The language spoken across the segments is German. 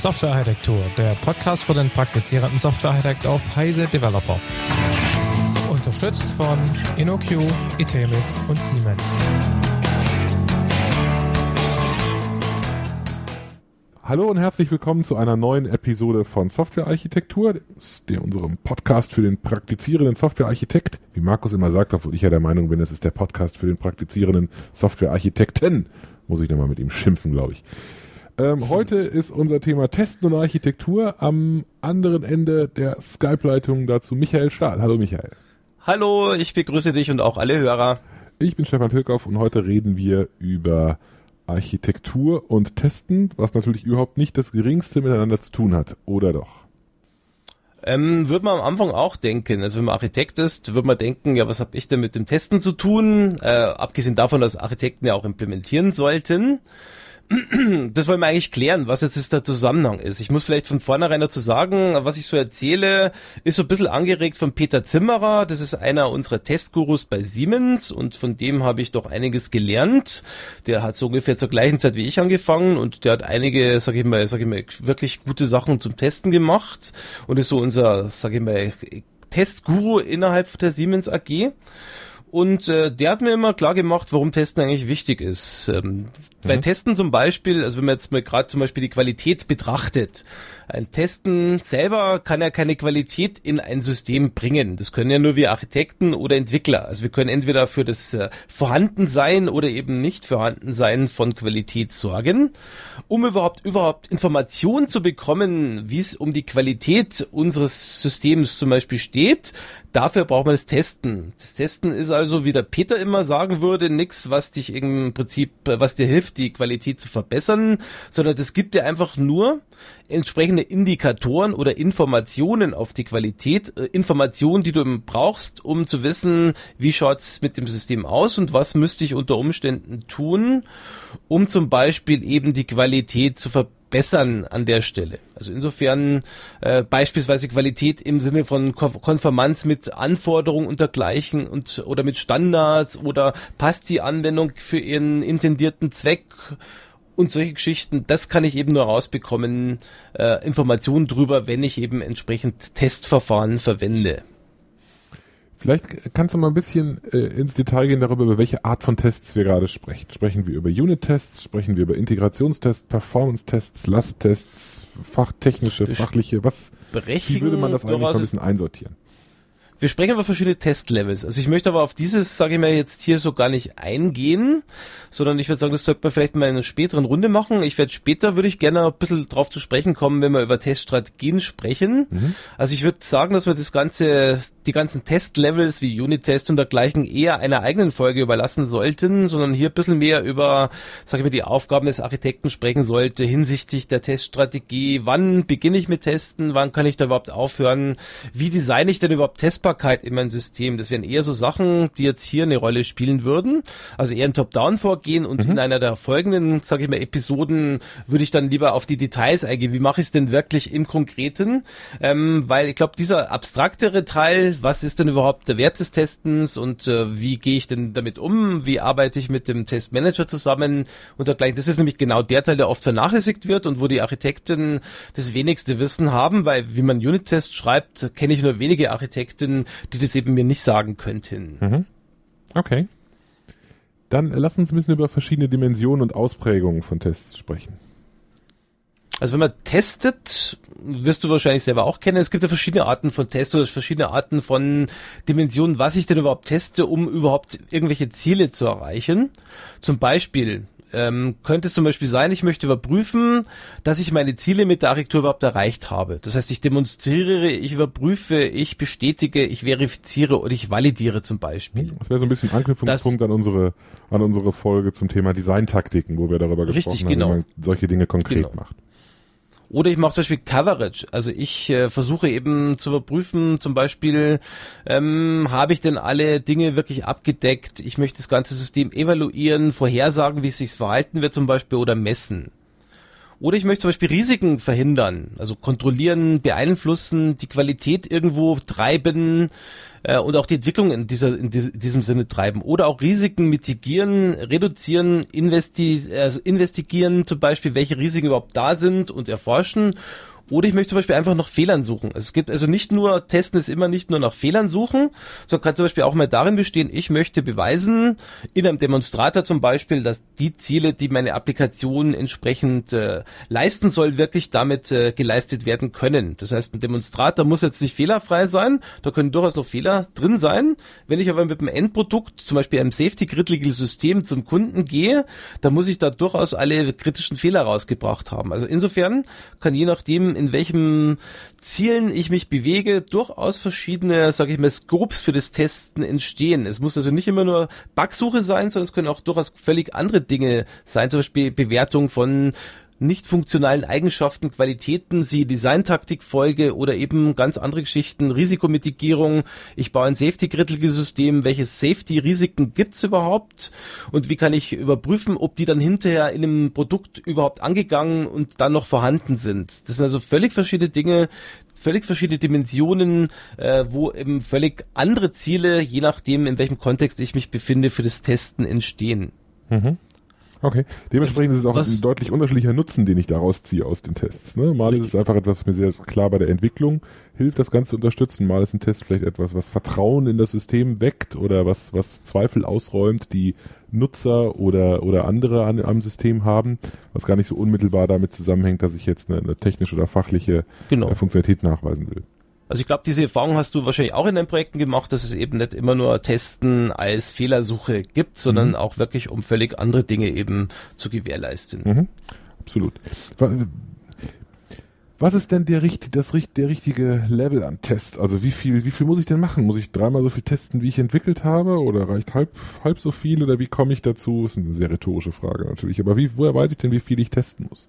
Softwarearchitektur, der Podcast für den praktizierenden Softwarearchitekt auf Heise Developer. Unterstützt von InnoQ, Itemis und Siemens. Hallo und herzlich willkommen zu einer neuen Episode von Softwarearchitektur, der unserem Podcast für den praktizierenden Softwarearchitekt. Wie Markus immer sagt, obwohl ich ja der Meinung bin, es ist der Podcast für den praktizierenden Softwarearchitekten. Muss ich nochmal mit ihm schimpfen, glaube ich. Ähm, heute ist unser Thema Testen und Architektur. Am anderen Ende der Skype-Leitung dazu Michael Stahl. Hallo Michael. Hallo, ich begrüße dich und auch alle Hörer. Ich bin Stefan Tilkoff und heute reden wir über Architektur und Testen, was natürlich überhaupt nicht das geringste miteinander zu tun hat, oder doch? Ähm, würde man am Anfang auch denken. Also wenn man Architekt ist, würde man denken, ja, was habe ich denn mit dem Testen zu tun? Äh, abgesehen davon, dass Architekten ja auch implementieren sollten. Das wollen wir eigentlich klären, was jetzt der Zusammenhang ist. Ich muss vielleicht von vornherein dazu sagen, was ich so erzähle, ist so ein bisschen angeregt von Peter Zimmerer. Das ist einer unserer Testgurus bei Siemens und von dem habe ich doch einiges gelernt. Der hat so ungefähr zur gleichen Zeit wie ich angefangen und der hat einige, sag ich mal, sag ich mal, wirklich gute Sachen zum Testen gemacht und ist so unser, sag ich mal, Testguru innerhalb der Siemens AG. Und äh, der hat mir immer klar gemacht, warum Testen eigentlich wichtig ist. Ähm, bei mhm. Testen zum Beispiel, also wenn man jetzt mal gerade zum Beispiel die Qualität betrachtet, ein Testen selber kann ja keine Qualität in ein System bringen. Das können ja nur wir Architekten oder Entwickler. Also wir können entweder für das äh, Vorhandensein oder eben nicht Vorhandensein von Qualität sorgen. Um überhaupt überhaupt Informationen zu bekommen, wie es um die Qualität unseres Systems zum Beispiel steht, dafür braucht man das Testen. Das Testen ist also, wie der Peter immer sagen würde, nichts, was dich im Prinzip, was dir hilft, die Qualität zu verbessern, sondern das gibt dir einfach nur entsprechende Indikatoren oder Informationen auf die Qualität, äh, Informationen, die du brauchst, um zu wissen, wie schaut's mit dem System aus und was müsste ich unter Umständen tun, um zum Beispiel eben die Qualität zu verbessern an der Stelle. Also insofern äh, beispielsweise Qualität im Sinne von Konformanz mit Anforderungen und dergleichen und oder mit Standards oder passt die Anwendung für ihren intendierten Zweck und solche Geschichten, das kann ich eben nur rausbekommen, äh, Informationen drüber, wenn ich eben entsprechend Testverfahren verwende. Vielleicht kannst du mal ein bisschen äh, ins Detail gehen darüber, über welche Art von Tests wir gerade sprechen. Sprechen wir über Unit-Tests, sprechen wir über Integrationstests, Performance-Tests, Last-Tests, fachtechnische, fachliche, was, wie würde man das eigentlich mal ein bisschen einsortieren? Wir sprechen über verschiedene Testlevels. Also ich möchte aber auf dieses, sage ich mal, jetzt hier so gar nicht eingehen, sondern ich würde sagen, das sollte man vielleicht mal in einer späteren Runde machen. Ich werde später, würde ich gerne ein bisschen drauf zu sprechen kommen, wenn wir über Teststrategien sprechen. Mhm. Also ich würde sagen, dass wir das ganze, die ganzen Testlevels wie Unit-Test und dergleichen eher einer eigenen Folge überlassen sollten, sondern hier ein bisschen mehr über, sage ich mal, die Aufgaben des Architekten sprechen sollte hinsichtlich der Teststrategie. Wann beginne ich mit Testen? Wann kann ich da überhaupt aufhören? Wie designe ich denn überhaupt Testbar Messbarkeit in meinem System. Das wären eher so Sachen, die jetzt hier eine Rolle spielen würden. Also eher ein Top-Down-Vorgehen und mhm. in einer der folgenden, sage ich mal, Episoden würde ich dann lieber auf die Details eingehen. Wie mache ich es denn wirklich im Konkreten? Ähm, weil ich glaube, dieser abstraktere Teil, was ist denn überhaupt der Wert des Testens und äh, wie gehe ich denn damit um? Wie arbeite ich mit dem Testmanager zusammen und dergleichen? Das ist nämlich genau der Teil, der oft vernachlässigt wird und wo die Architekten das wenigste Wissen haben, weil wie man Unit-Tests schreibt, kenne ich nur wenige Architekten, die das eben mir nicht sagen könnten. Mhm. Okay. Dann lass uns ein bisschen über verschiedene Dimensionen und Ausprägungen von Tests sprechen. Also wenn man testet, wirst du wahrscheinlich selber auch kennen, es gibt ja verschiedene Arten von Tests oder verschiedene Arten von Dimensionen, was ich denn überhaupt teste, um überhaupt irgendwelche Ziele zu erreichen. Zum Beispiel ähm, könnte es zum Beispiel sein, ich möchte überprüfen, dass ich meine Ziele mit der Architektur überhaupt erreicht habe. Das heißt, ich demonstriere, ich überprüfe, ich bestätige, ich verifiziere oder ich validiere zum Beispiel. Das wäre so ein bisschen Anknüpfungspunkt das, an unsere an unsere Folge zum Thema Designtaktiken, wo wir darüber gesprochen richtig, haben, genau. wie man solche Dinge konkret genau. macht. Oder ich mache zum Beispiel Coverage. Also ich äh, versuche eben zu überprüfen, zum Beispiel, ähm, habe ich denn alle Dinge wirklich abgedeckt? Ich möchte das ganze System evaluieren, vorhersagen, wie es sich verhalten wird zum Beispiel oder messen. Oder ich möchte zum Beispiel Risiken verhindern, also kontrollieren, beeinflussen, die Qualität irgendwo treiben, äh, und auch die Entwicklung in, dieser, in diesem Sinne treiben. Oder auch Risiken mitigieren, reduzieren, investi also investigieren zum Beispiel, welche Risiken überhaupt da sind und erforschen oder ich möchte zum Beispiel einfach nach Fehlern suchen. Es gibt also nicht nur, testen ist immer nicht nur nach Fehlern suchen, sondern kann zum Beispiel auch mal darin bestehen, ich möchte beweisen, in einem Demonstrator zum Beispiel, dass die Ziele, die meine Applikation entsprechend äh, leisten soll, wirklich damit äh, geleistet werden können. Das heißt, ein Demonstrator muss jetzt nicht fehlerfrei sein, da können durchaus noch Fehler drin sein. Wenn ich aber mit dem Endprodukt, zum Beispiel einem Safety-Critical System zum Kunden gehe, dann muss ich da durchaus alle kritischen Fehler rausgebracht haben. Also insofern kann je nachdem, in welchem Zielen ich mich bewege, durchaus verschiedene, sage ich mal, Scopes für das Testen entstehen. Es muss also nicht immer nur Bugsuche sein, sondern es können auch durchaus völlig andere Dinge sein, zum Beispiel Bewertung von nicht funktionalen Eigenschaften, Qualitäten, sie Designtaktikfolge oder eben ganz andere Geschichten, Risikomitigierung. Ich baue ein Safety-Critical-System. Welche Safety-Risiken gibt's überhaupt? Und wie kann ich überprüfen, ob die dann hinterher in einem Produkt überhaupt angegangen und dann noch vorhanden sind? Das sind also völlig verschiedene Dinge, völlig verschiedene Dimensionen, äh, wo eben völlig andere Ziele, je nachdem, in welchem Kontext ich mich befinde, für das Testen entstehen. Mhm. Okay. Dementsprechend ist es auch was? ein deutlich unterschiedlicher Nutzen, den ich daraus ziehe aus den Tests. Ne? Mal ist es einfach etwas, was mir sehr klar bei der Entwicklung hilft, das Ganze zu unterstützen. Mal ist ein Test vielleicht etwas, was Vertrauen in das System weckt oder was, was Zweifel ausräumt, die Nutzer oder, oder andere an, am System haben, was gar nicht so unmittelbar damit zusammenhängt, dass ich jetzt eine, eine technische oder fachliche genau. Äh, Funktionalität nachweisen will. Also ich glaube, diese Erfahrung hast du wahrscheinlich auch in deinen Projekten gemacht, dass es eben nicht immer nur Testen als Fehlersuche gibt, sondern mhm. auch wirklich um völlig andere Dinge eben zu gewährleisten. Mhm. Absolut. Was ist denn der, das, der richtige Level an Test? Also wie viel, wie viel muss ich denn machen? Muss ich dreimal so viel testen, wie ich entwickelt habe? Oder reicht halb, halb so viel? Oder wie komme ich dazu? Das ist eine sehr rhetorische Frage natürlich. Aber wie, woher weiß ich denn, wie viel ich testen muss?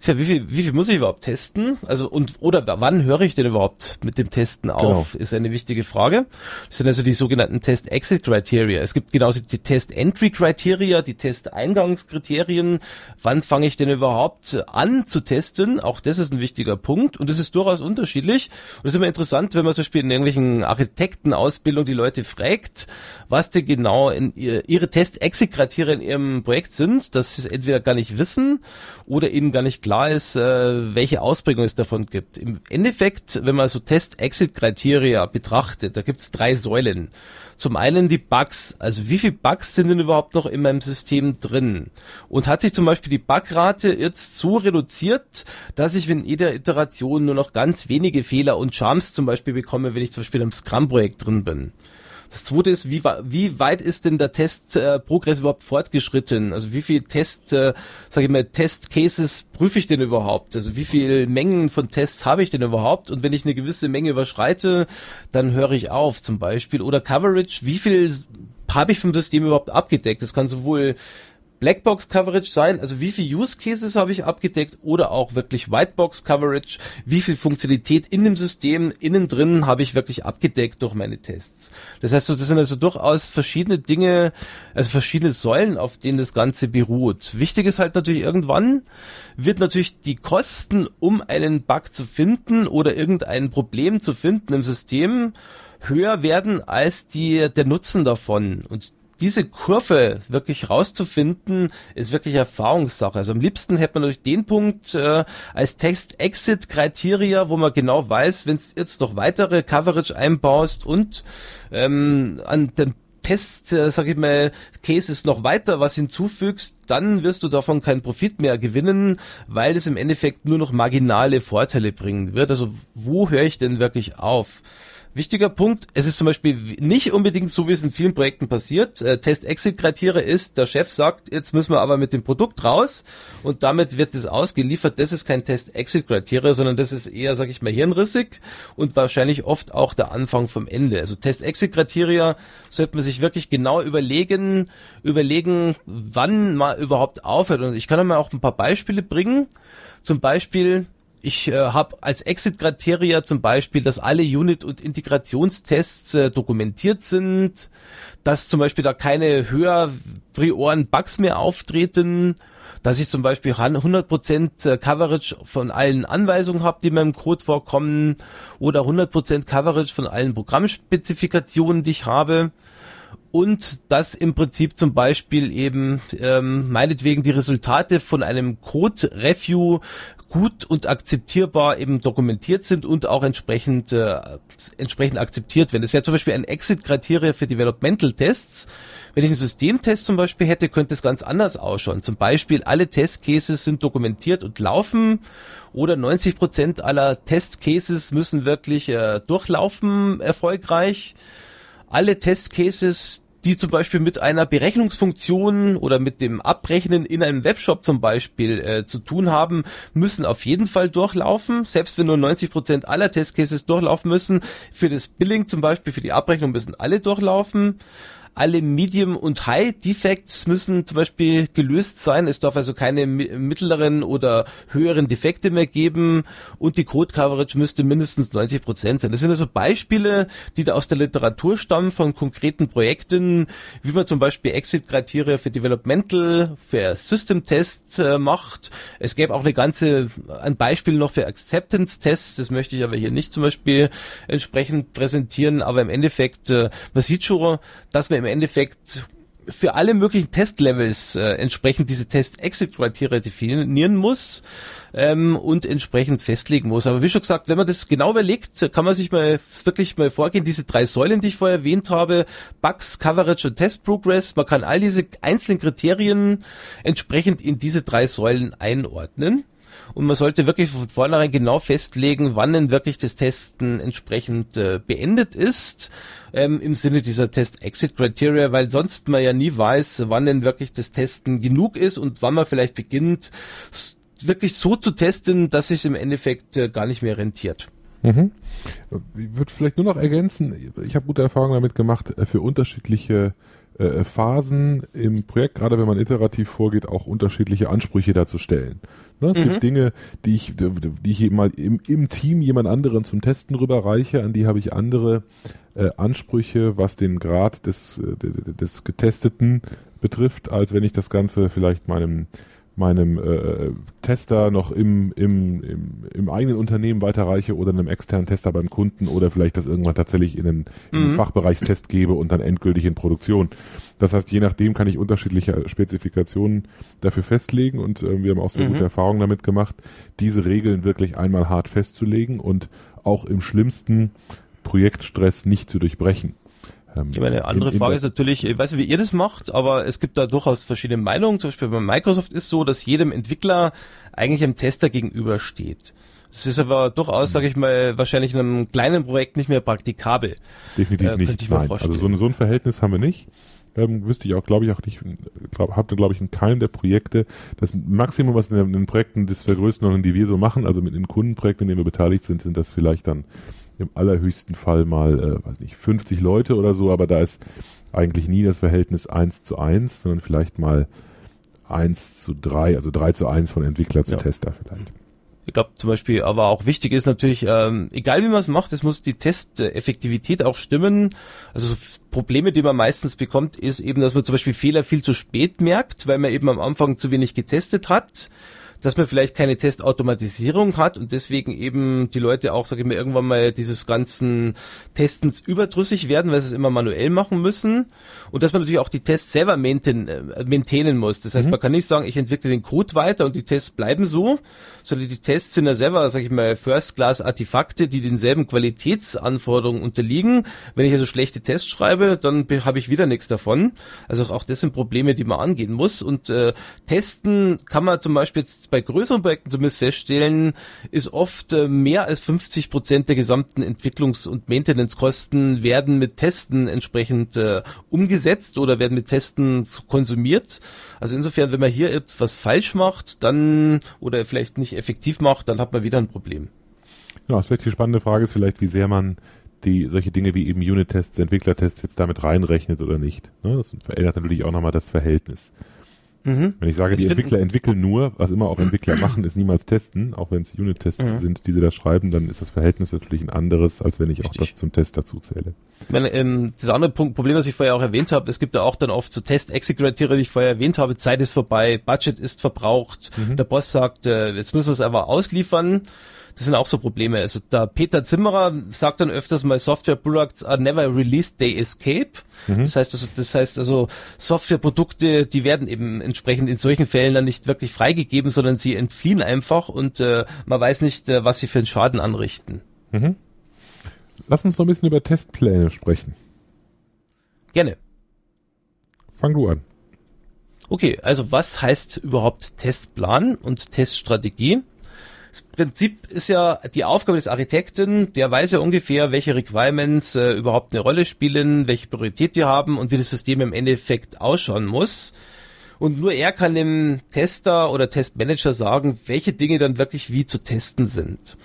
Tja, wie viel, wie viel muss ich überhaupt testen? Also und oder wann höre ich denn überhaupt mit dem Testen auf? Genau. Ist eine wichtige Frage. Das sind also die sogenannten Test-Exit-Criteria. Es gibt genauso die Test-Entry-Criteria, die Test-Eingangskriterien. Wann fange ich denn überhaupt an zu testen? Auch das ist ein wichtiger Punkt und das ist durchaus unterschiedlich. Und es ist immer interessant, wenn man zum Beispiel in irgendwelchen Architektenausbildung die Leute fragt, was denn genau in ihr, ihre Test-Exit-Kriterien in ihrem Projekt sind, dass sie es entweder gar nicht wissen oder ihnen gar nicht klar ist, äh, welche Ausprägung es davon gibt. Im Endeffekt, wenn man so Test-Exit-Kriteria betrachtet, da gibt es drei Säulen. Zum einen die Bugs, also wie viele Bugs sind denn überhaupt noch in meinem System drin? Und hat sich zum Beispiel die Bugrate jetzt so reduziert, dass ich in jeder Iteration nur noch ganz wenige Fehler und Charms zum Beispiel bekomme, wenn ich zum Beispiel im Scrum-Projekt drin bin? Das zweite ist, wie, wie weit ist denn der Testprogress äh, überhaupt fortgeschritten? Also wie viel Test, äh, sage ich mal, Test-Cases prüfe ich denn überhaupt? Also wie viel Mengen von Tests habe ich denn überhaupt? Und wenn ich eine gewisse Menge überschreite, dann höre ich auf zum Beispiel. Oder Coverage, wie viel habe ich vom System überhaupt abgedeckt? Das kann sowohl Blackbox Coverage sein, also wie viel Use Cases habe ich abgedeckt oder auch wirklich Whitebox Coverage, wie viel Funktionalität in dem System innen drin habe ich wirklich abgedeckt durch meine Tests. Das heißt, das sind also durchaus verschiedene Dinge, also verschiedene Säulen, auf denen das Ganze beruht. Wichtig ist halt natürlich irgendwann wird natürlich die Kosten, um einen Bug zu finden oder irgendein Problem zu finden im System höher werden als die, der Nutzen davon. Und diese Kurve wirklich rauszufinden, ist wirklich Erfahrungssache. Also am liebsten hätte man natürlich den Punkt äh, als Text-Exit-Kriteria, wo man genau weiß, wenn du jetzt noch weitere Coverage einbaust und ähm, an den Test, äh, sag ich mal, Cases noch weiter was hinzufügst, dann wirst du davon keinen Profit mehr gewinnen, weil es im Endeffekt nur noch marginale Vorteile bringen wird. Also wo höre ich denn wirklich auf? Wichtiger Punkt, es ist zum Beispiel nicht unbedingt so, wie es in vielen Projekten passiert. Äh, Test-Exit-Kriterie ist, der Chef sagt, jetzt müssen wir aber mit dem Produkt raus und damit wird es ausgeliefert. Das ist kein Test-Exit-Kriterie, sondern das ist eher, sag ich mal, hirnrissig und wahrscheinlich oft auch der Anfang vom Ende. Also Test-Exit-Kriteria sollte man sich wirklich genau überlegen, überlegen, wann man überhaupt aufhört. Und ich kann einmal auch ein paar Beispiele bringen. Zum Beispiel, ich äh, habe als Exit-Kriteria zum Beispiel, dass alle Unit- und Integrationstests äh, dokumentiert sind, dass zum Beispiel da keine höher prioren Bugs mehr auftreten, dass ich zum Beispiel 100% äh, Coverage von allen Anweisungen habe, die mir im Code vorkommen, oder 100% Coverage von allen Programmspezifikationen, die ich habe. Und dass im Prinzip zum Beispiel eben ähm, meinetwegen die Resultate von einem Code-Review gut und akzeptierbar eben dokumentiert sind und auch entsprechend äh, entsprechend akzeptiert werden. Das wäre zum Beispiel ein Exit-Kriteria für Developmental Tests. Wenn ich einen Systemtest zum Beispiel hätte, könnte es ganz anders ausschauen. Zum Beispiel alle Testcases sind dokumentiert und laufen oder 90 Prozent aller Testcases müssen wirklich äh, durchlaufen erfolgreich alle Testcases, die zum Beispiel mit einer Berechnungsfunktion oder mit dem Abrechnen in einem Webshop zum Beispiel äh, zu tun haben, müssen auf jeden Fall durchlaufen. Selbst wenn nur 90 Prozent aller Testcases durchlaufen müssen, für das Billing zum Beispiel, für die Abrechnung müssen alle durchlaufen alle Medium- und High-Defects müssen zum Beispiel gelöst sein. Es darf also keine mittleren oder höheren Defekte mehr geben und die Code-Coverage müsste mindestens 90 Prozent sein. Das sind also Beispiele, die da aus der Literatur stammen von konkreten Projekten, wie man zum Beispiel Exit-Kriterien für Developmental, für System-Test äh, macht. Es gäbe auch eine ganze, ein Beispiel noch für Acceptance-Tests. Das möchte ich aber hier nicht zum Beispiel entsprechend präsentieren. Aber im Endeffekt, äh, man sieht schon, dass man im Endeffekt für alle möglichen Testlevels äh, entsprechend diese Test-Exit-Kriterien definieren muss ähm, und entsprechend festlegen muss. Aber wie schon gesagt, wenn man das genau überlegt, kann man sich mal wirklich mal vorgehen, diese drei Säulen, die ich vorher erwähnt habe, Bugs, Coverage und Test Progress, man kann all diese einzelnen Kriterien entsprechend in diese drei Säulen einordnen. Und man sollte wirklich von vornherein genau festlegen, wann denn wirklich das Testen entsprechend äh, beendet ist, ähm, im Sinne dieser Test-Exit-Criteria, weil sonst man ja nie weiß, wann denn wirklich das Testen genug ist und wann man vielleicht beginnt, wirklich so zu testen, dass sich im Endeffekt äh, gar nicht mehr rentiert. Mhm. Ich würde vielleicht nur noch ergänzen, ich habe gute Erfahrungen damit gemacht, äh, für unterschiedliche äh, Phasen im Projekt, gerade wenn man iterativ vorgeht, auch unterschiedliche Ansprüche dazu stellen. Ne, es mhm. gibt Dinge, die ich, die ich mal im, im Team jemand anderen zum Testen rüberreiche, an die habe ich andere äh, Ansprüche, was den Grad des, äh, des Getesteten betrifft, als wenn ich das Ganze vielleicht meinem meinem äh, Tester noch im, im, im, im eigenen Unternehmen weiterreiche oder einem externen Tester beim Kunden oder vielleicht das irgendwann tatsächlich in einen, in einen mhm. Fachbereichstest gebe und dann endgültig in Produktion. Das heißt, je nachdem kann ich unterschiedliche Spezifikationen dafür festlegen und äh, wir haben auch sehr mhm. gute Erfahrungen damit gemacht, diese Regeln wirklich einmal hart festzulegen und auch im schlimmsten Projektstress nicht zu durchbrechen. Ähm, ich meine, eine andere Frage ist natürlich, ich weiß nicht, wie ihr das macht, aber es gibt da durchaus verschiedene Meinungen. Zum Beispiel bei Microsoft ist so, dass jedem Entwickler eigentlich einem Tester gegenübersteht. Das ist aber durchaus, sage ich mal, wahrscheinlich in einem kleinen Projekt nicht mehr praktikabel. Definitiv äh, nicht. Nein. Also so ein, so ein Verhältnis haben wir nicht. Ähm, wüsste ich auch, glaube ich, auch nicht, glaub, habt ihr, glaube ich, in keinem der Projekte das Maximum, was in den, in den Projekten das der Größenordnung, die wir so machen, also mit den Kundenprojekten, in denen wir beteiligt sind, sind das vielleicht dann im allerhöchsten Fall mal, äh, weiß nicht, 50 Leute oder so, aber da ist eigentlich nie das Verhältnis 1 zu 1, sondern vielleicht mal 1 zu 3, also 3 zu 1 von Entwickler zu ja. Tester vielleicht. Ich glaube zum Beispiel, aber auch wichtig ist natürlich, ähm, egal wie man es macht, es muss die Testeffektivität auch stimmen. Also so Probleme, die man meistens bekommt, ist eben, dass man zum Beispiel Fehler viel zu spät merkt, weil man eben am Anfang zu wenig getestet hat dass man vielleicht keine Testautomatisierung hat und deswegen eben die Leute auch, sage ich mal, irgendwann mal dieses ganzen Testens überdrüssig werden, weil sie es immer manuell machen müssen und dass man natürlich auch die Tests selber maintain, äh, maintainen muss. Das heißt, mhm. man kann nicht sagen, ich entwickle den Code weiter und die Tests bleiben so, sondern die Tests sind ja selber, sage ich mal, First-Class-Artefakte, die denselben Qualitätsanforderungen unterliegen. Wenn ich also schlechte Tests schreibe, dann habe ich wieder nichts davon. Also auch das sind Probleme, die man angehen muss und äh, testen kann man zum Beispiel jetzt bei größeren Projekten zumindest feststellen, ist oft äh, mehr als 50 Prozent der gesamten Entwicklungs- und Maintenance-Kosten werden mit Testen entsprechend äh, umgesetzt oder werden mit Testen konsumiert. Also insofern, wenn man hier etwas falsch macht, dann oder vielleicht nicht effektiv macht, dann hat man wieder ein Problem. Ja, das vielleicht die spannende Frage ist vielleicht, wie sehr man die solche Dinge wie eben Unit-Tests, Entwicklertests jetzt damit reinrechnet oder nicht. Ne? Das verändert natürlich auch nochmal das Verhältnis. Mhm. Wenn ich sage, die ich Entwickler entwickeln nur, was immer auch Entwickler machen, ist niemals testen, auch wenn es Unit-Tests mhm. sind, die sie da schreiben, dann ist das Verhältnis natürlich ein anderes, als wenn ich Richtig. auch das zum Test dazu zähle. Meine, ähm, das andere Punkt, Problem, was ich vorher auch erwähnt habe, es gibt da auch dann oft so Test-Execute-Kriterien, die ich vorher erwähnt habe, Zeit ist vorbei, Budget ist verbraucht, mhm. der Boss sagt, äh, jetzt müssen wir es aber ausliefern. Das sind auch so Probleme. Also der Peter Zimmerer sagt dann öfters mal, Software Products are never released, they escape. Mhm. Das heißt also, das heißt also, Softwareprodukte, die werden eben entsprechend in solchen Fällen dann nicht wirklich freigegeben, sondern sie entfliehen einfach und äh, man weiß nicht, äh, was sie für einen Schaden anrichten. Mhm. Lass uns noch ein bisschen über Testpläne sprechen. Gerne. Fang du an. Okay, also was heißt überhaupt Testplan und Teststrategie? Das Prinzip ist ja die Aufgabe des Architekten, der weiß ja ungefähr, welche Requirements äh, überhaupt eine Rolle spielen, welche Priorität die haben und wie das System im Endeffekt ausschauen muss. Und nur er kann dem Tester oder Testmanager sagen, welche Dinge dann wirklich wie zu testen sind.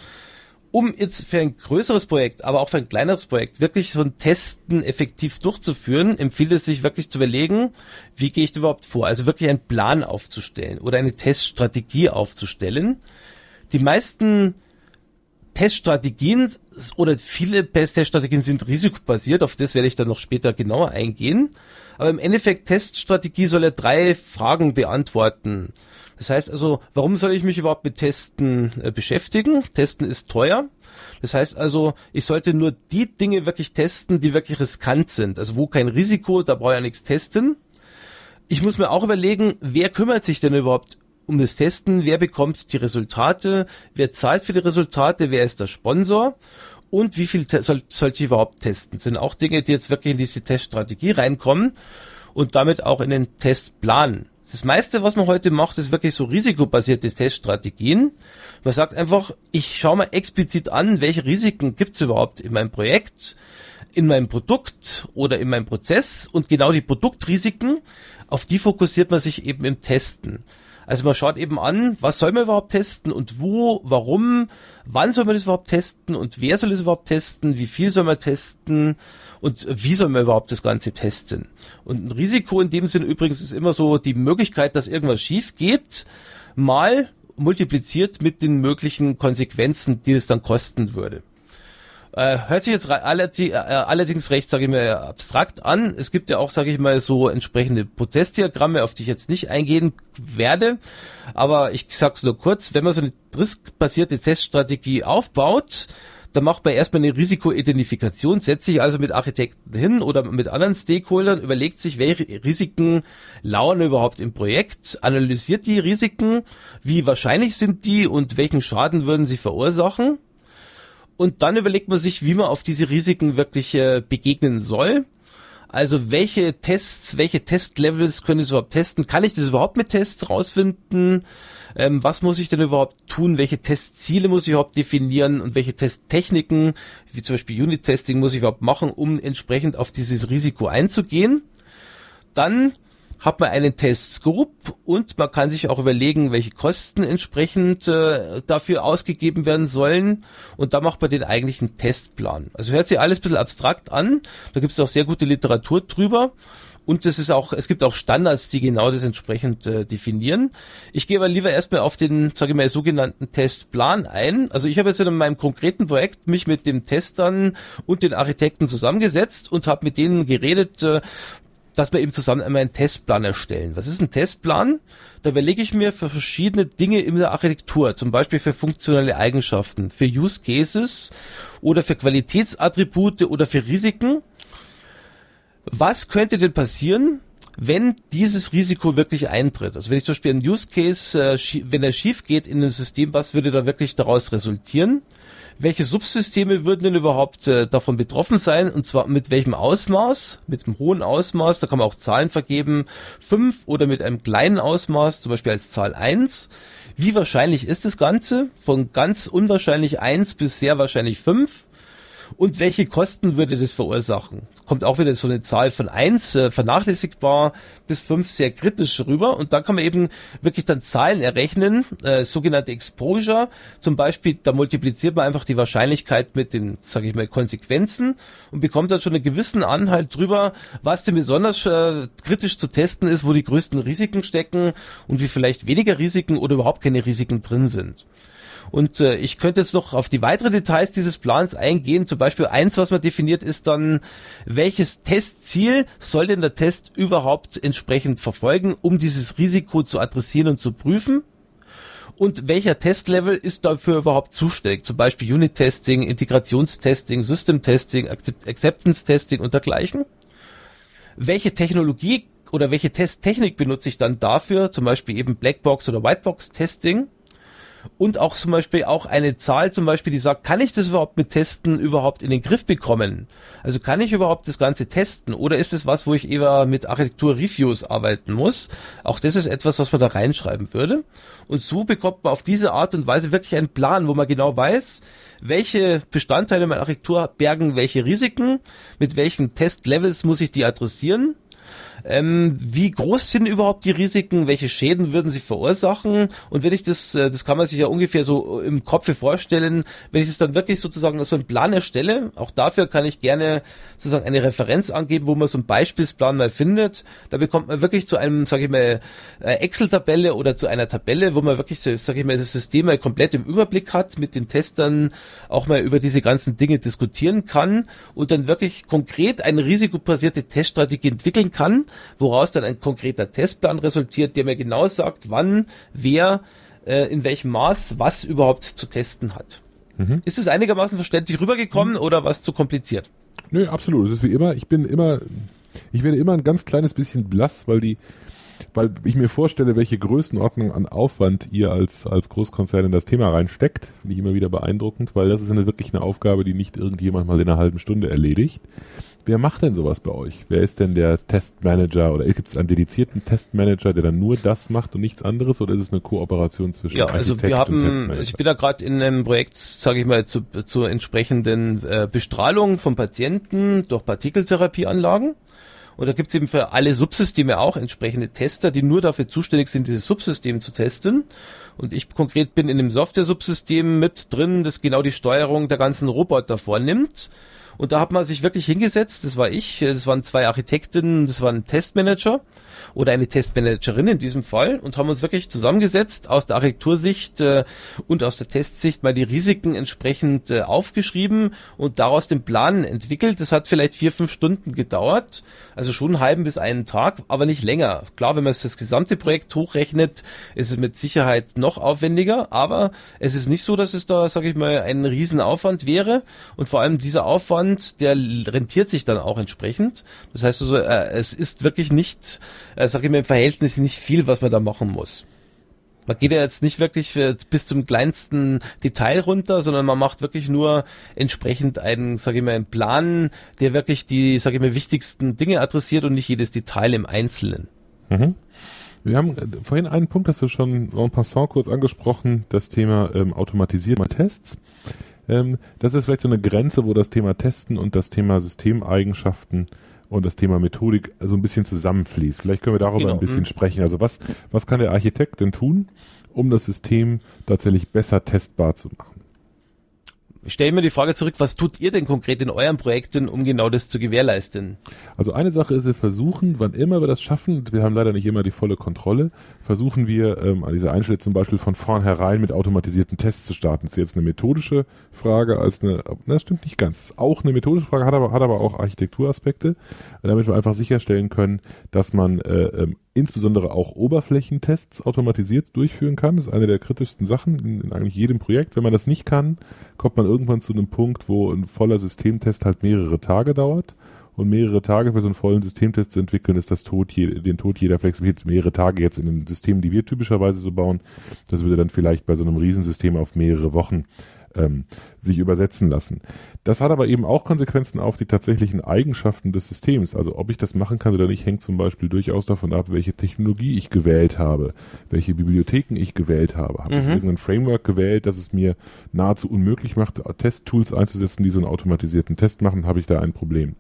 Um jetzt für ein größeres Projekt, aber auch für ein kleineres Projekt wirklich so ein Testen effektiv durchzuführen, empfiehlt es sich wirklich zu überlegen, wie gehe ich überhaupt vor? Also wirklich einen Plan aufzustellen oder eine Teststrategie aufzustellen die meisten Teststrategien oder viele Teststrategien sind risikobasiert, auf das werde ich dann noch später genauer eingehen. Aber im Endeffekt Teststrategie soll ja drei Fragen beantworten. Das heißt also, warum soll ich mich überhaupt mit Testen äh, beschäftigen? Testen ist teuer. Das heißt also, ich sollte nur die Dinge wirklich testen, die wirklich riskant sind. Also wo kein Risiko, da brauche ich ja nichts testen. Ich muss mir auch überlegen, wer kümmert sich denn überhaupt um das Testen, wer bekommt die Resultate, wer zahlt für die Resultate, wer ist der Sponsor und wie viel soll, sollte ich überhaupt testen. Das sind auch Dinge, die jetzt wirklich in diese Teststrategie reinkommen und damit auch in den Testplan. Das meiste, was man heute macht, ist wirklich so risikobasierte Teststrategien. Man sagt einfach, ich schaue mal explizit an, welche Risiken gibt es überhaupt in meinem Projekt, in meinem Produkt oder in meinem Prozess und genau die Produktrisiken, auf die fokussiert man sich eben im Testen. Also man schaut eben an, was soll man überhaupt testen und wo, warum, wann soll man das überhaupt testen und wer soll es überhaupt testen, wie viel soll man testen und wie soll man überhaupt das Ganze testen. Und ein Risiko in dem Sinn übrigens ist immer so die Möglichkeit, dass irgendwas schief geht, mal multipliziert mit den möglichen Konsequenzen, die es dann kosten würde. Äh, hört sich jetzt äh, allerdings recht, sage ich mal, abstrakt an. Es gibt ja auch, sage ich mal, so entsprechende Prozessdiagramme, auf die ich jetzt nicht eingehen werde. Aber ich sag's nur kurz, wenn man so eine riskbasierte Teststrategie aufbaut, dann macht man erstmal eine Risikoidentifikation, setzt sich also mit Architekten hin oder mit anderen Stakeholdern, überlegt sich, welche Risiken lauern überhaupt im Projekt, analysiert die Risiken, wie wahrscheinlich sind die und welchen Schaden würden sie verursachen und dann überlegt man sich, wie man auf diese Risiken wirklich äh, begegnen soll. Also welche Tests, welche Testlevels können ich überhaupt testen? Kann ich das überhaupt mit Tests rausfinden? Ähm, was muss ich denn überhaupt tun? Welche Testziele muss ich überhaupt definieren? Und welche Testtechniken, wie zum Beispiel Unit-Testing, muss ich überhaupt machen, um entsprechend auf dieses Risiko einzugehen? Dann hat man einen Testscope und man kann sich auch überlegen, welche Kosten entsprechend äh, dafür ausgegeben werden sollen und da macht man den eigentlichen Testplan. Also hört sich alles ein bisschen abstrakt an, da gibt es auch sehr gute Literatur drüber und es ist auch, es gibt auch Standards, die genau das entsprechend äh, definieren. Ich gehe aber lieber erstmal auf den, sage ich mal, sogenannten Testplan ein. Also ich habe jetzt in meinem konkreten Projekt mich mit dem Testern und den Architekten zusammengesetzt und habe mit denen geredet, äh, dass wir eben zusammen einmal einen Testplan erstellen. Was ist ein Testplan? Da überlege ich mir für verschiedene Dinge in der Architektur, zum Beispiel für funktionelle Eigenschaften, für Use Cases oder für Qualitätsattribute oder für Risiken. Was könnte denn passieren, wenn dieses Risiko wirklich eintritt? Also wenn ich zum Beispiel einen Use Case, äh, wenn er schief geht in einem System, was würde da wirklich daraus resultieren? Welche Subsysteme würden denn überhaupt äh, davon betroffen sein und zwar mit welchem Ausmaß, mit einem hohen Ausmaß, da kann man auch Zahlen vergeben, fünf oder mit einem kleinen Ausmaß, zum Beispiel als Zahl eins. Wie wahrscheinlich ist das Ganze? Von ganz unwahrscheinlich eins bis sehr wahrscheinlich fünf. Und welche Kosten würde das verursachen? Kommt auch wieder so eine Zahl von eins äh, vernachlässigbar bis fünf sehr kritisch rüber und da kann man eben wirklich dann Zahlen errechnen, äh, sogenannte Exposure, zum Beispiel, da multipliziert man einfach die Wahrscheinlichkeit mit den, sage ich mal, Konsequenzen und bekommt dann schon einen gewissen Anhalt drüber, was denn besonders äh, kritisch zu testen ist, wo die größten Risiken stecken und wie vielleicht weniger Risiken oder überhaupt keine Risiken drin sind. Und äh, ich könnte jetzt noch auf die weiteren Details dieses Plans eingehen. Zum Beispiel eins, was man definiert, ist dann, welches Testziel soll denn der Test überhaupt entsprechend verfolgen, um dieses Risiko zu adressieren und zu prüfen? und welcher Testlevel ist dafür überhaupt zuständig? Zum Beispiel Unit-Testing, Integrationstesting, System-Testing, Acceptance-Testing und dergleichen. Welche Technologie oder welche Testtechnik benutze ich dann dafür? Zum Beispiel eben Blackbox oder Whitebox-Testing und auch zum Beispiel auch eine Zahl zum Beispiel, die sagt, kann ich das überhaupt mit Testen überhaupt in den Griff bekommen? Also kann ich überhaupt das Ganze testen oder ist es was, wo ich eher mit Architektur-Reviews arbeiten muss? Auch das ist etwas, was man da reinschreiben würde. Und so bekommt man auf diese Art und Weise wirklich einen Plan, wo man genau weiß, welche Bestandteile meiner Architektur bergen welche Risiken, mit welchen Testlevels muss ich die adressieren ähm, wie groß sind überhaupt die Risiken? Welche Schäden würden sie verursachen? Und wenn ich das, äh, das kann man sich ja ungefähr so im Kopf vorstellen, wenn ich das dann wirklich sozusagen so einen Plan erstelle, auch dafür kann ich gerne sozusagen eine Referenz angeben, wo man so einen Beispielsplan mal findet. Da bekommt man wirklich zu einem, sage ich mal, äh, Excel-Tabelle oder zu einer Tabelle, wo man wirklich, sage ich mal, das System mal komplett im Überblick hat, mit den Testern auch mal über diese ganzen Dinge diskutieren kann und dann wirklich konkret eine risikobasierte Teststrategie entwickeln kann, woraus dann ein konkreter Testplan resultiert, der mir genau sagt, wann, wer, äh, in welchem Maß was überhaupt zu testen hat. Mhm. Ist es einigermaßen verständlich rübergekommen mhm. oder was zu kompliziert? Nö, absolut. Es ist wie immer, ich bin immer, ich werde immer ein ganz kleines bisschen blass, weil die, weil ich mir vorstelle, welche Größenordnung an Aufwand ihr als, als Großkonzern in das Thema reinsteckt, finde ich immer wieder beeindruckend, weil das ist eine, wirklich eine Aufgabe, die nicht irgendjemand mal in einer halben Stunde erledigt. Wer macht denn sowas bei euch? Wer ist denn der Testmanager oder gibt es einen dedizierten Testmanager, der dann nur das macht und nichts anderes oder ist es eine Kooperation zwischen Ja, also wir haben, ich bin da gerade in einem Projekt, sage ich mal, zu, zur entsprechenden äh, Bestrahlung von Patienten durch Partikeltherapieanlagen. Und da gibt's eben für alle Subsysteme auch entsprechende Tester, die nur dafür zuständig sind, dieses Subsystem zu testen. Und ich konkret bin in dem Software-Subsystem mit drin, das genau die Steuerung der ganzen Roboter vornimmt. Und da hat man sich wirklich hingesetzt, das war ich, das waren zwei Architekten, das war ein Testmanager oder eine Testmanagerin in diesem Fall und haben uns wirklich zusammengesetzt aus der Architektursicht äh, und aus der Testsicht mal die Risiken entsprechend äh, aufgeschrieben und daraus den Plan entwickelt. Das hat vielleicht vier, fünf Stunden gedauert, also schon einen halben bis einen Tag, aber nicht länger. Klar, wenn man es für das gesamte Projekt hochrechnet, ist es mit Sicherheit noch aufwendiger, aber es ist nicht so, dass es da, sage ich mal, ein Riesenaufwand wäre und vor allem dieser Aufwand, der rentiert sich dann auch entsprechend. Das heißt also, äh, es ist wirklich nicht äh, äh, sag ich mal, im Verhältnis nicht viel, was man da machen muss. Man geht ja jetzt nicht wirklich bis zum kleinsten Detail runter, sondern man macht wirklich nur entsprechend einen, sage ich mal, einen Plan, der wirklich die, sage ich mal, wichtigsten Dinge adressiert und nicht jedes Detail im Einzelnen. Mhm. Wir haben äh, vorhin einen Punkt, hast du schon en passant kurz angesprochen, das Thema ähm, automatisierte Tests. Ähm, das ist vielleicht so eine Grenze, wo das Thema Testen und das Thema Systemeigenschaften und das Thema Methodik so ein bisschen zusammenfließt. Vielleicht können wir darüber genau. ein bisschen mhm. sprechen. Also was, was kann der Architekt denn tun, um das System tatsächlich besser testbar zu machen? Stelle mir die Frage zurück, was tut ihr denn konkret in euren Projekten, um genau das zu gewährleisten? Also eine Sache ist, wir versuchen, wann immer wir das schaffen, wir haben leider nicht immer die volle Kontrolle, versuchen wir ähm, an dieser Einstellung zum Beispiel von vornherein mit automatisierten Tests zu starten. Das ist jetzt eine methodische Frage als eine, das stimmt nicht ganz. Das ist auch eine methodische Frage, hat aber, hat aber auch Architekturaspekte, damit wir einfach sicherstellen können, dass man äh, ähm, insbesondere auch Oberflächentests automatisiert durchführen kann. Das ist eine der kritischsten Sachen in, in, eigentlich jedem Projekt. Wenn man das nicht kann, kommt man irgendwann zu einem Punkt, wo ein voller Systemtest halt mehrere Tage dauert. Und mehrere Tage für so einen vollen Systemtest zu entwickeln, ist das Tod, den Tod jeder Flexibilität. Mehrere Tage jetzt in den Systemen, die wir typischerweise so bauen, das würde dann vielleicht bei so einem Riesensystem auf mehrere Wochen ähm, sich übersetzen lassen. Das hat aber eben auch Konsequenzen auf die tatsächlichen Eigenschaften des Systems. Also ob ich das machen kann oder nicht, hängt zum Beispiel durchaus davon ab, welche Technologie ich gewählt habe, welche Bibliotheken ich gewählt habe. Habe mhm. ich irgendein Framework gewählt, das es mir nahezu unmöglich macht, Testtools einzusetzen, die so einen automatisierten Test machen, habe ich da ein Problem.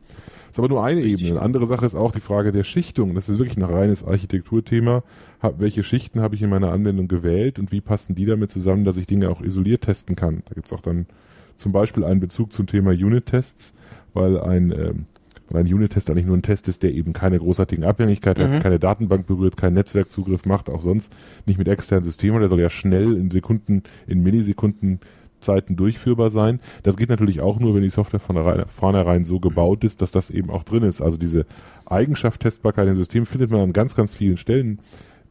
Das ist aber nur eine Richtig. Ebene. Eine andere Sache ist auch die Frage der Schichtung. Das ist wirklich ein reines Architekturthema. Hab, welche Schichten habe ich in meiner Anwendung gewählt und wie passen die damit zusammen, dass ich Dinge auch isoliert testen kann? Da gibt es auch dann zum Beispiel einen Bezug zum Thema Unit-Tests, weil ein, ähm, weil ein Unit-Test eigentlich nur ein Test ist, der eben keine großartigen Abhängigkeiten mhm. hat, keine Datenbank berührt, keinen Netzwerkzugriff macht, auch sonst nicht mit externen Systemen. Der soll ja schnell in Sekunden, in Millisekunden Zeiten durchführbar sein. Das geht natürlich auch nur, wenn die Software von vornherein so gebaut ist, dass das eben auch drin ist. Also diese Eigenschaft Testbarkeit im System findet man an ganz, ganz vielen Stellen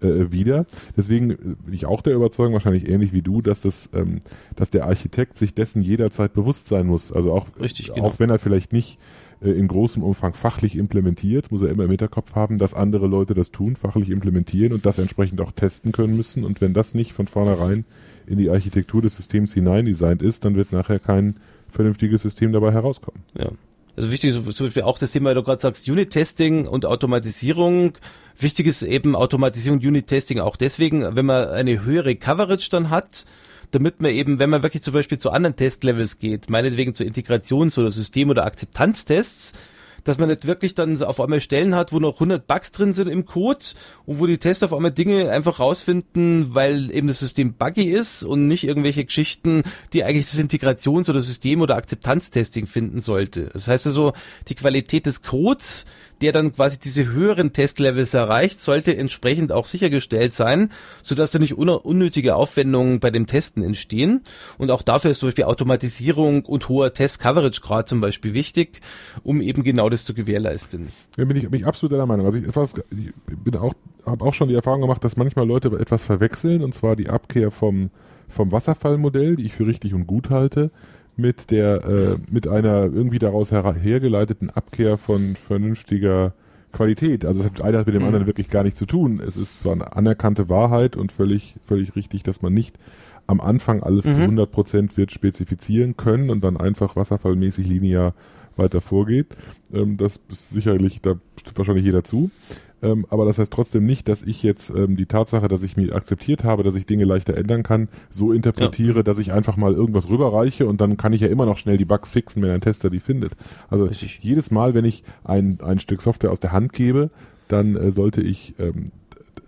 äh, wieder. Deswegen bin ich auch der Überzeugung, wahrscheinlich ähnlich wie du, dass das, ähm, dass der Architekt sich dessen jederzeit bewusst sein muss. Also auch, Richtig, genau. auch wenn er vielleicht nicht äh, in großem Umfang fachlich implementiert, muss er immer im Hinterkopf haben, dass andere Leute das tun, fachlich implementieren und das entsprechend auch testen können müssen. Und wenn das nicht von vornherein in die Architektur des Systems hineindesignt ist, dann wird nachher kein vernünftiges System dabei herauskommen. Ja. Also wichtig ist zum Beispiel auch das Thema, weil du gerade sagst, Unit-Testing und Automatisierung. Wichtig ist eben Automatisierung und Unit-Testing auch deswegen, wenn man eine höhere Coverage dann hat, damit man eben, wenn man wirklich zum Beispiel zu anderen Testlevels geht, meinetwegen zu Integrations- oder System- oder Akzeptanztests, dass man nicht wirklich dann auf einmal Stellen hat, wo noch 100 Bugs drin sind im Code und wo die Tests auf einmal Dinge einfach rausfinden, weil eben das System buggy ist und nicht irgendwelche Geschichten, die eigentlich das Integrations- oder System- oder Akzeptanztesting finden sollte. Das heißt also, die Qualität des Codes der dann quasi diese höheren Testlevels erreicht, sollte entsprechend auch sichergestellt sein, sodass da nicht unnötige Aufwendungen bei dem Testen entstehen. Und auch dafür ist zum Beispiel Automatisierung und hoher Test-Coverage-Grad zum Beispiel wichtig, um eben genau das zu gewährleisten. Ja, bin ich, bin ich absolut der Meinung. Also ich, etwas, ich bin auch, habe auch schon die Erfahrung gemacht, dass manchmal Leute etwas verwechseln, und zwar die Abkehr vom, vom Wasserfallmodell, die ich für richtig und gut halte, mit der äh, mit einer irgendwie daraus her hergeleiteten Abkehr von vernünftiger Qualität. Also es hat einer mit dem mhm. anderen wirklich gar nichts zu tun. Es ist zwar eine anerkannte Wahrheit und völlig völlig richtig, dass man nicht am Anfang alles mhm. zu 100 Prozent wird spezifizieren können und dann einfach wasserfallmäßig linear weiter vorgeht. Ähm, das ist sicherlich, da stimmt wahrscheinlich jeder zu. Ähm, aber das heißt trotzdem nicht, dass ich jetzt ähm, die Tatsache, dass ich mir akzeptiert habe, dass ich Dinge leichter ändern kann, so interpretiere, ja. dass ich einfach mal irgendwas rüberreiche und dann kann ich ja immer noch schnell die Bugs fixen, wenn ein Tester die findet. Also Richtig. jedes Mal, wenn ich ein, ein Stück Software aus der Hand gebe, dann äh, sollte ich ähm,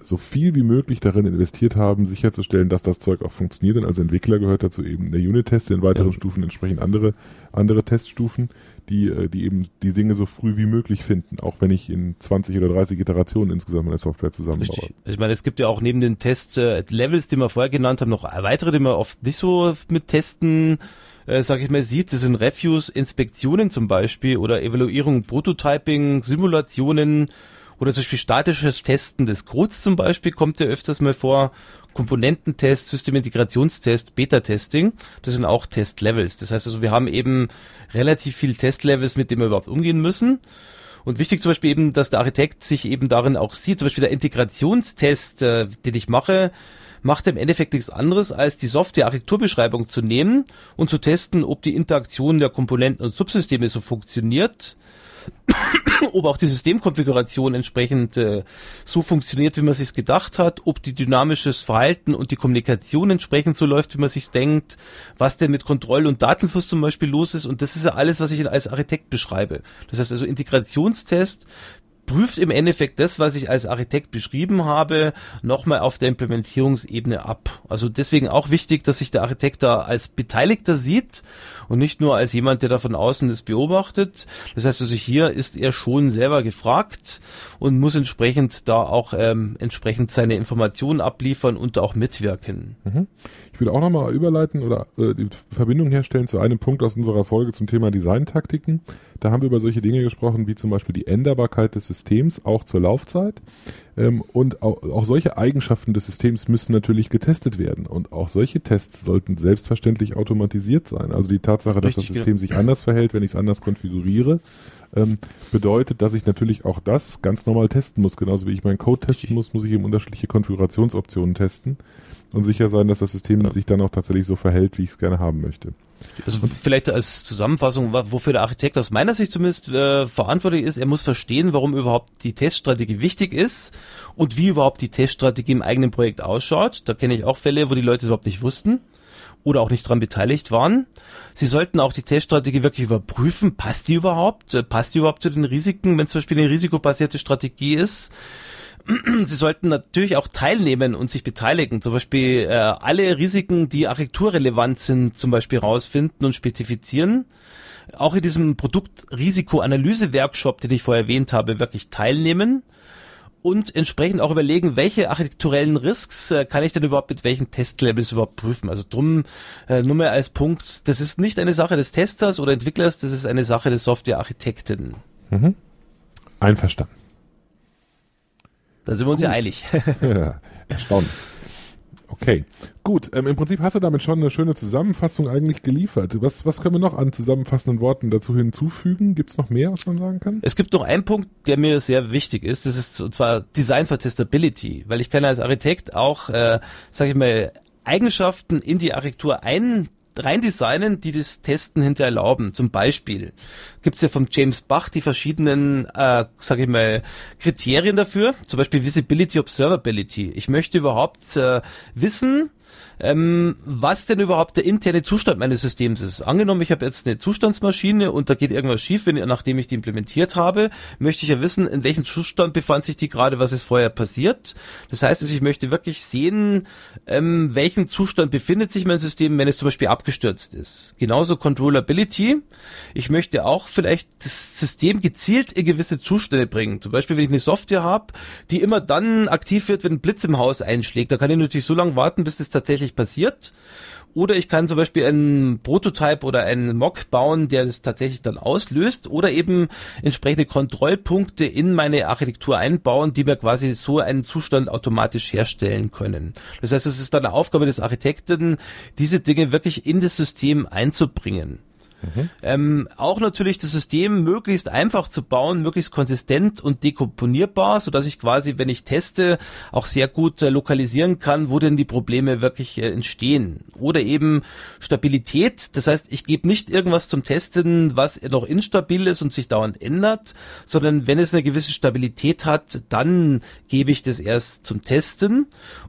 so viel wie möglich darin investiert haben, sicherzustellen, dass das Zeug auch funktioniert. Und als Entwickler gehört dazu eben der Unit-Test, in weiteren ja. Stufen entsprechend andere, andere Teststufen die, äh, die eben die Dinge so früh wie möglich finden, auch wenn ich in 20 oder 30 Iterationen insgesamt meine Software zusammenbaue. Richtig. Ich meine, es gibt ja auch neben den Test-Levels, die wir vorher genannt haben, noch weitere, die man oft nicht so mit Testen äh, sag ich mal, sieht, das sind Reviews, Inspektionen zum Beispiel oder Evaluierung, Prototyping, Simulationen oder zum Beispiel statisches Testen des Codes zum Beispiel kommt ja öfters mal vor Komponententest, Systemintegrationstest, Beta-Testing. Das sind auch Testlevels. Das heißt also, wir haben eben relativ viel Testlevels, mit denen wir überhaupt umgehen müssen. Und wichtig zum Beispiel eben, dass der Architekt sich eben darin auch sieht, zum Beispiel der Integrationstest, äh, den ich mache, macht im Endeffekt nichts anderes, als die Software-Architekturbeschreibung zu nehmen und zu testen, ob die Interaktion der Komponenten und Subsysteme so funktioniert ob auch die Systemkonfiguration entsprechend äh, so funktioniert, wie man sich gedacht hat, ob die dynamisches Verhalten und die Kommunikation entsprechend so läuft, wie man sich denkt, was denn mit Kontroll- und Datenfluss zum Beispiel los ist. Und das ist ja alles, was ich als Architekt beschreibe. Das heißt also Integrationstest prüft im Endeffekt das, was ich als Architekt beschrieben habe, nochmal auf der Implementierungsebene ab. Also deswegen auch wichtig, dass sich der Architekt da als Beteiligter sieht und nicht nur als jemand, der da von außen das beobachtet. Das heißt also hier ist er schon selber gefragt und muss entsprechend da auch ähm, entsprechend seine Informationen abliefern und auch mitwirken. Mhm. Ich will auch nochmal überleiten oder äh, die Verbindung herstellen zu einem Punkt aus unserer Folge zum Thema Designtaktiken. Da haben wir über solche Dinge gesprochen, wie zum Beispiel die Änderbarkeit des Systems, auch zur Laufzeit. Ähm, und auch, auch solche Eigenschaften des Systems müssen natürlich getestet werden. Und auch solche Tests sollten selbstverständlich automatisiert sein. Also die Tatsache, dass Richtig, das System ja. sich anders verhält, wenn ich es anders konfiguriere, ähm, bedeutet, dass ich natürlich auch das ganz normal testen muss. Genauso wie ich meinen Code testen muss, muss ich eben unterschiedliche Konfigurationsoptionen testen. Und sicher sein, dass das System Ja. sich dann auch tatsächlich so verhält, wie ich es gerne haben möchte. Also vielleicht als Zusammenfassung, wofür der Architekt aus meiner Sicht zumindest äh, verantwortlich ist, er muss verstehen, warum überhaupt die Teststrategie wichtig ist und wie überhaupt die Teststrategie im eigenen Projekt ausschaut. Da kenne ich auch Fälle, wo die Leute es überhaupt nicht wussten oder auch nicht dran beteiligt waren. Sie sollten auch die Teststrategie wirklich überprüfen, passt die überhaupt? Äh, Passt die überhaupt zu den Risiken, wenn es zum Beispiel eine risikobasierte Strategie ist? Sie sollten natürlich auch teilnehmen und sich beteiligen. Zum Beispiel äh, alle Risiken, die architekturrelevant sind, zum Beispiel rausfinden und spezifizieren. Auch in diesem Produktrisikoanalyse-Workshop, den ich vorher erwähnt habe, wirklich teilnehmen und entsprechend auch überlegen, welche architekturellen Risks äh, kann ich denn überhaupt mit welchen Testlabels überhaupt prüfen. Also drum äh, nur mal als Punkt, das ist nicht eine Sache des Testers oder Entwicklers, das ist eine Sache des Softwarearchitekten. Einverstanden. Da sind wir uns ja eilig. Ja, erstaunlich. Okay, gut. Ähm, Im Prinzip hast du damit schon eine schöne Zusammenfassung eigentlich geliefert. Was, was können wir noch an zusammenfassenden Worten dazu hinzufügen? Gibt es noch mehr, was man sagen kann? Es gibt noch einen Punkt, der mir sehr wichtig ist. Das ist und zwar Design for Testability, weil ich kann als Architekt auch, äh, sage ich mal, Eigenschaften in die Architektur ein rein designen, die das Testen hinter erlauben. Zum Beispiel gibt's ja vom James Bach die verschiedenen, äh, sage ich mal, Kriterien dafür. Zum Beispiel Visibility, Observability. Ich möchte überhaupt äh, wissen, ähm, was denn überhaupt der interne Zustand meines Systems ist. Angenommen, ich habe jetzt eine Zustandsmaschine und da geht irgendwas schief, wenn, nachdem ich die implementiert habe, möchte ich ja wissen, in welchem Zustand befand sich die gerade, was ist vorher passiert. Das heißt, also, ich möchte wirklich sehen, ähm, welchen Zustand befindet sich mein System, wenn es zum Beispiel abgestürzt ist. Genauso Controllability. Ich möchte auch vielleicht das System gezielt in gewisse Zustände bringen. Zum Beispiel, wenn ich eine Software habe, die immer dann aktiv wird, wenn ein Blitz im Haus einschlägt. Da kann ich natürlich so lange warten, bis das tatsächlich passiert. Oder ich kann zum Beispiel einen Prototype oder einen Mock bauen, der das tatsächlich dann auslöst. Oder eben entsprechende Kontrollpunkte in meine Architektur einbauen, die mir quasi so einen Zustand automatisch herstellen können. Das heißt, es ist dann eine Aufgabe des Architekten, diese Dinge wirklich in das System einzubringen. Ähm, auch natürlich das System möglichst einfach zu bauen, möglichst konsistent und dekomponierbar, so ich quasi, wenn ich teste, auch sehr gut äh, lokalisieren kann, wo denn die Probleme wirklich äh, entstehen. Oder eben Stabilität, das heißt, ich gebe nicht irgendwas zum Testen, was noch instabil ist und sich dauernd ändert, sondern wenn es eine gewisse Stabilität hat, dann gebe ich das erst zum Testen.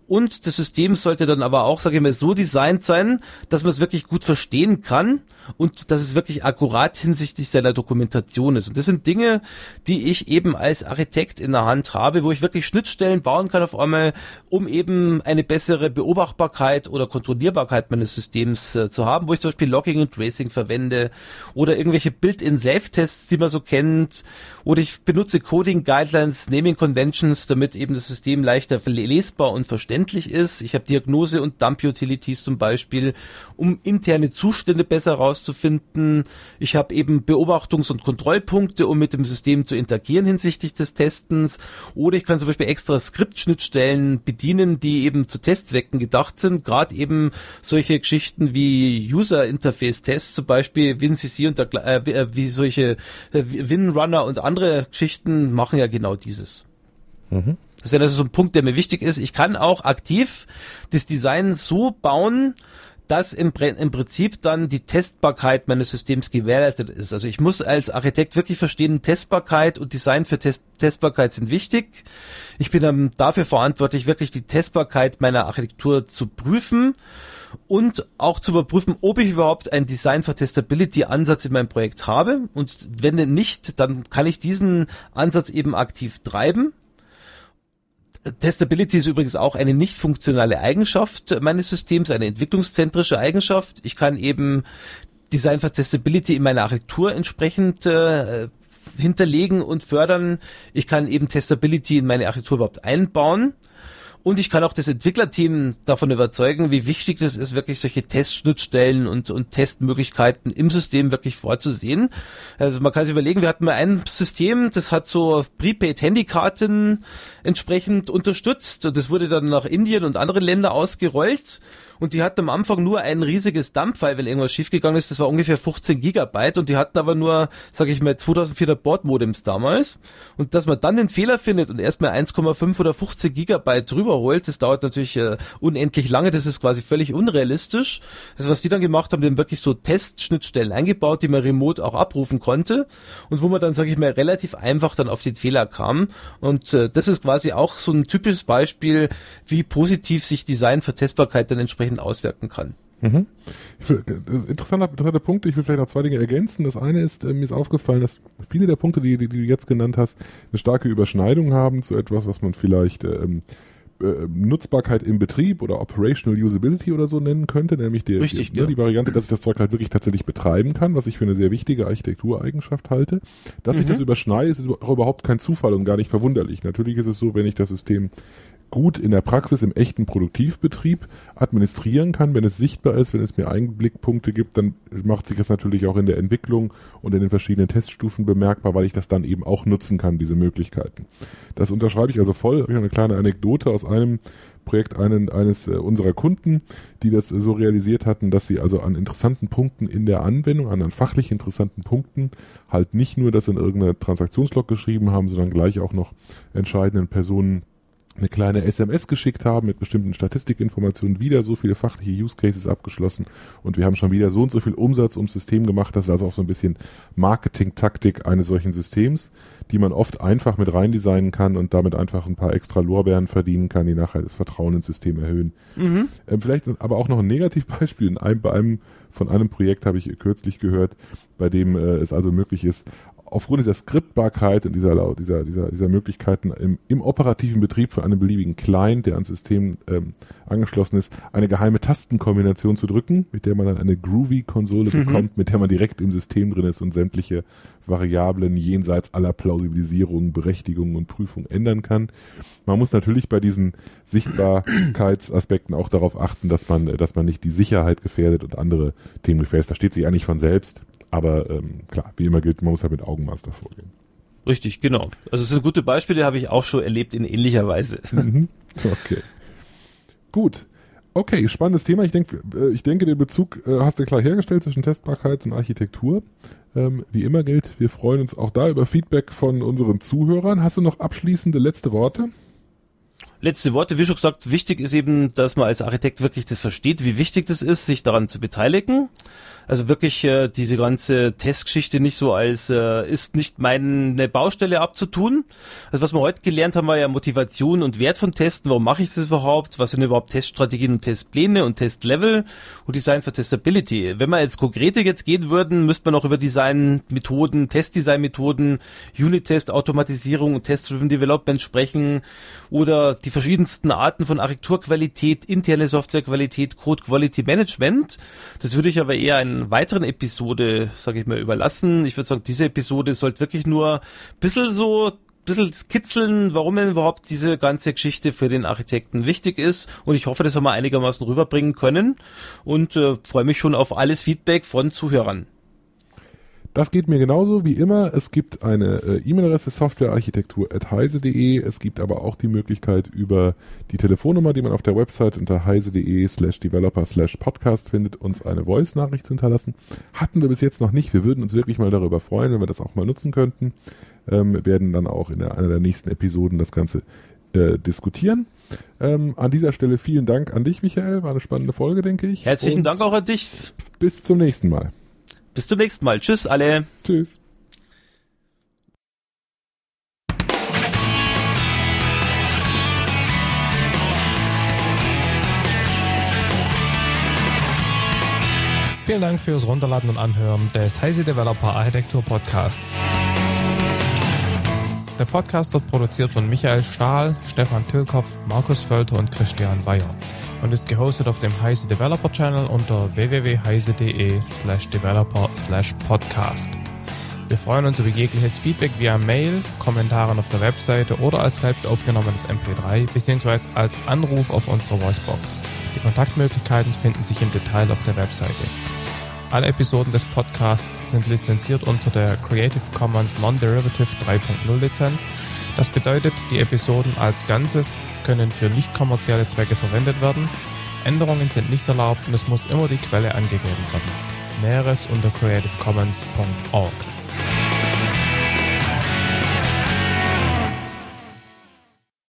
Und das System sollte dann aber auch, sage ich mal, so designt sein, dass man es wirklich gut verstehen kann und dass es wirklich akkurat hinsichtlich seiner Dokumentation ist. Und das sind Dinge, die ich eben als Architekt in der Hand habe, wo ich wirklich Schnittstellen bauen kann auf einmal, um eben eine bessere Beobachtbarkeit oder Kontrollierbarkeit meines Systems äh, zu haben, wo ich zum Beispiel Logging und Tracing verwende oder irgendwelche Build-in-Self-Tests, die man so kennt, oder ich benutze Coding Guidelines, Naming Conventions, damit eben das System leichter lesbar und verständlich ist. Ich habe Diagnose und Dump Utilities zum Beispiel, um interne Zustände besser rauszufinden. Ich habe eben Beobachtungs- und Kontrollpunkte, um mit dem System zu interagieren hinsichtlich des Testens. Oder ich kann zum Beispiel extra Skriptschnittstellen bedienen, die eben zu Testzwecken gedacht sind. Gerade eben solche Geschichten wie User Interface Tests, zum Beispiel WinCC und der, äh, wie- äh, wie solche äh, WinRunner und andere Geschichten machen ja genau dieses. Das wäre also so ein Punkt, der mir wichtig ist. Ich kann auch aktiv das Design so bauen, dass im, im Prinzip dann die Testbarkeit meines Systems gewährleistet ist. Also ich muss als Architekt wirklich verstehen, Testbarkeit und Design für Test Testbarkeit sind wichtig. Ich bin dann dafür verantwortlich, wirklich die Testbarkeit meiner Architektur zu prüfen und auch zu überprüfen, ob ich überhaupt einen Design for Testability Ansatz in meinem Projekt habe. Und wenn nicht, dann kann ich diesen Ansatz eben aktiv treiben. Testability ist übrigens auch eine nicht funktionale Eigenschaft meines Systems, eine entwicklungszentrische Eigenschaft. Ich kann eben Design for Testability in meiner Architektur entsprechend äh, hinterlegen und fördern. Ich kann eben Testability in meine Architektur überhaupt einbauen. Und ich kann auch das Entwicklerteam davon überzeugen, wie wichtig es ist, wirklich solche Testschnittstellen und, und Testmöglichkeiten im System wirklich vorzusehen. Also man kann sich überlegen, wir hatten mal ein System, das hat so Prepaid-Handykarten entsprechend unterstützt. Und das wurde dann nach Indien und andere Länder ausgerollt. Und die hatten am Anfang nur ein riesiges Dump-File, wenn irgendwas schiefgegangen ist. Das war ungefähr 15 Gigabyte und die hatten aber nur, sage ich mal, 2400 Bordmodems damals. Und dass man dann den Fehler findet und erstmal 1,5 oder 15 Gigabyte drüber überholt. Das dauert natürlich äh, unendlich lange, das ist quasi völlig unrealistisch. Also was die dann gemacht haben, die haben wirklich so Testschnittstellen eingebaut, die man remote auch abrufen konnte und wo man dann, sage ich mal, relativ einfach dann auf den Fehler kam. Und äh, das ist quasi auch so ein typisches Beispiel, wie positiv sich Design für Testbarkeit dann entsprechend auswirken kann. Mhm. Will, interessanter, interessanter Punkt. Ich will vielleicht noch zwei Dinge ergänzen. Das eine ist, äh, mir ist aufgefallen, dass viele der Punkte, die, die, die, du jetzt genannt hast, eine starke Überschneidung haben zu etwas, was man vielleicht ähm, äh, Nutzbarkeit im Betrieb oder Operational Usability oder so nennen könnte, nämlich die, Richtig, die, ja. ne, die Variante, dass ich das Zeug halt wirklich tatsächlich betreiben kann, was ich für eine sehr wichtige Architektureigenschaft halte. Dass sich Mhm. das überschneidet, ist auch überhaupt kein Zufall und gar nicht verwunderlich. Natürlich ist es so, wenn ich das System gut in der Praxis im echten Produktivbetrieb administrieren kann, wenn es sichtbar ist, wenn es mir Einblickpunkte gibt, dann macht sich das natürlich auch in der Entwicklung und in den verschiedenen Teststufen bemerkbar, weil ich das dann eben auch nutzen kann, diese Möglichkeiten. Das unterschreibe ich also voll. Ich habe eine kleine Anekdote aus einem Projekt einen, eines äh, unserer Kunden, die das äh, so realisiert hatten, dass sie also an interessanten Punkten in der Anwendung, an, an fachlich interessanten Punkten, halt nicht nur das in irgendeiner Transaktionslog geschrieben haben, sondern gleich auch noch entscheidenden Personen eine kleine SMS geschickt haben mit bestimmten Statistikinformationen, wieder so viele fachliche Use Cases abgeschlossen und wir haben schon wieder so und so viel Umsatz ums System gemacht. Das ist also auch so ein bisschen Marketing-Taktik eines solchen Systems, die man oft einfach mit rein designen kann und damit einfach ein paar extra Lorbeeren verdienen kann, die nachher das Vertrauen ins System erhöhen. Mhm. Ähm, vielleicht aber auch noch ein Negativbeispiel. In einem, bei einem, von einem Projekt habe ich kürzlich gehört, bei dem äh, es also möglich ist, aufgrund dieser Skriptbarkeit und dieser, dieser, dieser, dieser Möglichkeiten im, im operativen Betrieb für einen beliebigen Client, der ans System ähm, angeschlossen ist, eine geheime Tastenkombination zu drücken, mit der man dann eine Groovy-Konsole Mhm. bekommt, mit der man direkt im System drin ist und sämtliche Variablen jenseits aller Plausibilisierung, Berechtigung und Prüfung ändern kann. Man muss natürlich bei diesen Sichtbarkeitsaspekten auch darauf achten, dass man, äh, dass man nicht die Sicherheit gefährdet und andere Themen gefährdet. Versteht sich eigentlich von selbst. Aber ähm, klar, wie immer gilt, man muss halt mit Augenmaß davor gehen. Richtig, genau. Also es sind gute Beispiele, habe ich auch schon erlebt in ähnlicher Weise. Mhm. Okay. Gut. Okay, spannendes Thema. Ich denke, äh, ich denke, den Bezug äh, hast du klar hergestellt zwischen Testbarkeit und Architektur. Ähm, wie immer gilt, wir freuen uns auch da über Feedback von unseren Zuhörern. Hast du noch abschließende letzte Worte? Letzte Worte, wie schon gesagt, wichtig ist eben, dass man als Architekt wirklich das versteht, wie wichtig das ist, sich daran zu beteiligen. Also wirklich äh, diese ganze Testgeschichte nicht so als äh, ist nicht meine Baustelle abzutun. Also was wir heute gelernt haben, war ja Motivation und Wert von Testen. Warum mache ich das überhaupt? Was sind überhaupt Teststrategien und Testpläne und Testlevel und Design for Testability? Wenn wir jetzt konkrete jetzt gehen würden, müsste man auch über Designmethoden, Testdesignmethoden, Unit-Test, Automatisierung und Test-Driven Development sprechen oder die verschiedensten Arten von Architekturqualität, interne Softwarequalität, Code Quality Management. Das würde ich aber eher einer weiteren Episode, sage ich mal, überlassen. Ich würde sagen, diese Episode sollte wirklich nur ein bisschen so bisschen skizzeln, warum denn überhaupt diese ganze Geschichte für den Architekten wichtig ist. Und ich hoffe, das haben wir einigermaßen rüberbringen können und äh, freue mich schon auf alles Feedback von Zuhörern. Das geht mir genauso wie immer. Es gibt eine äh, E-Mail-Adresse softwarearchitektur.heise.de. Es gibt aber auch die Möglichkeit über die Telefonnummer, die man auf der Website unter heise.de slash developer slash podcast findet, uns eine Voice-Nachricht zu hinterlassen. Hatten wir bis jetzt noch nicht. Wir würden uns wirklich mal darüber freuen, wenn wir das auch mal nutzen könnten. Ähm, wir werden dann auch in einer der nächsten Episoden das Ganze äh, diskutieren. Ähm, an dieser Stelle vielen Dank an dich, Michael. War eine spannende Folge, denke ich. Herzlichen Und Dank auch an dich. Bis zum nächsten Mal. Bis zum nächsten Mal. Tschüss alle. Tschüss. Vielen Dank fürs Runterladen und Anhören des Heise Developer Architektur Podcasts. Der Podcast wird produziert von Michael Stahl, Stefan Tilkoff, Markus Völter und Christian Bayer und ist gehostet auf dem Heise Developer Channel unter www.heise.de slash developer slash podcast. Wir freuen uns über jegliches Feedback via Mail, Kommentaren auf der Webseite oder als selbst aufgenommenes MP3 bzw. als Anruf auf unserer Voicebox. Die Kontaktmöglichkeiten finden sich im Detail auf der Webseite. Alle Episoden des Podcasts sind lizenziert unter der Creative Commons Non-Derivative 3.0 Lizenz. Das bedeutet, die Episoden als Ganzes können für nicht kommerzielle Zwecke verwendet werden. Änderungen sind nicht erlaubt und es muss immer die Quelle angegeben werden. Näheres unter creativecommons.org.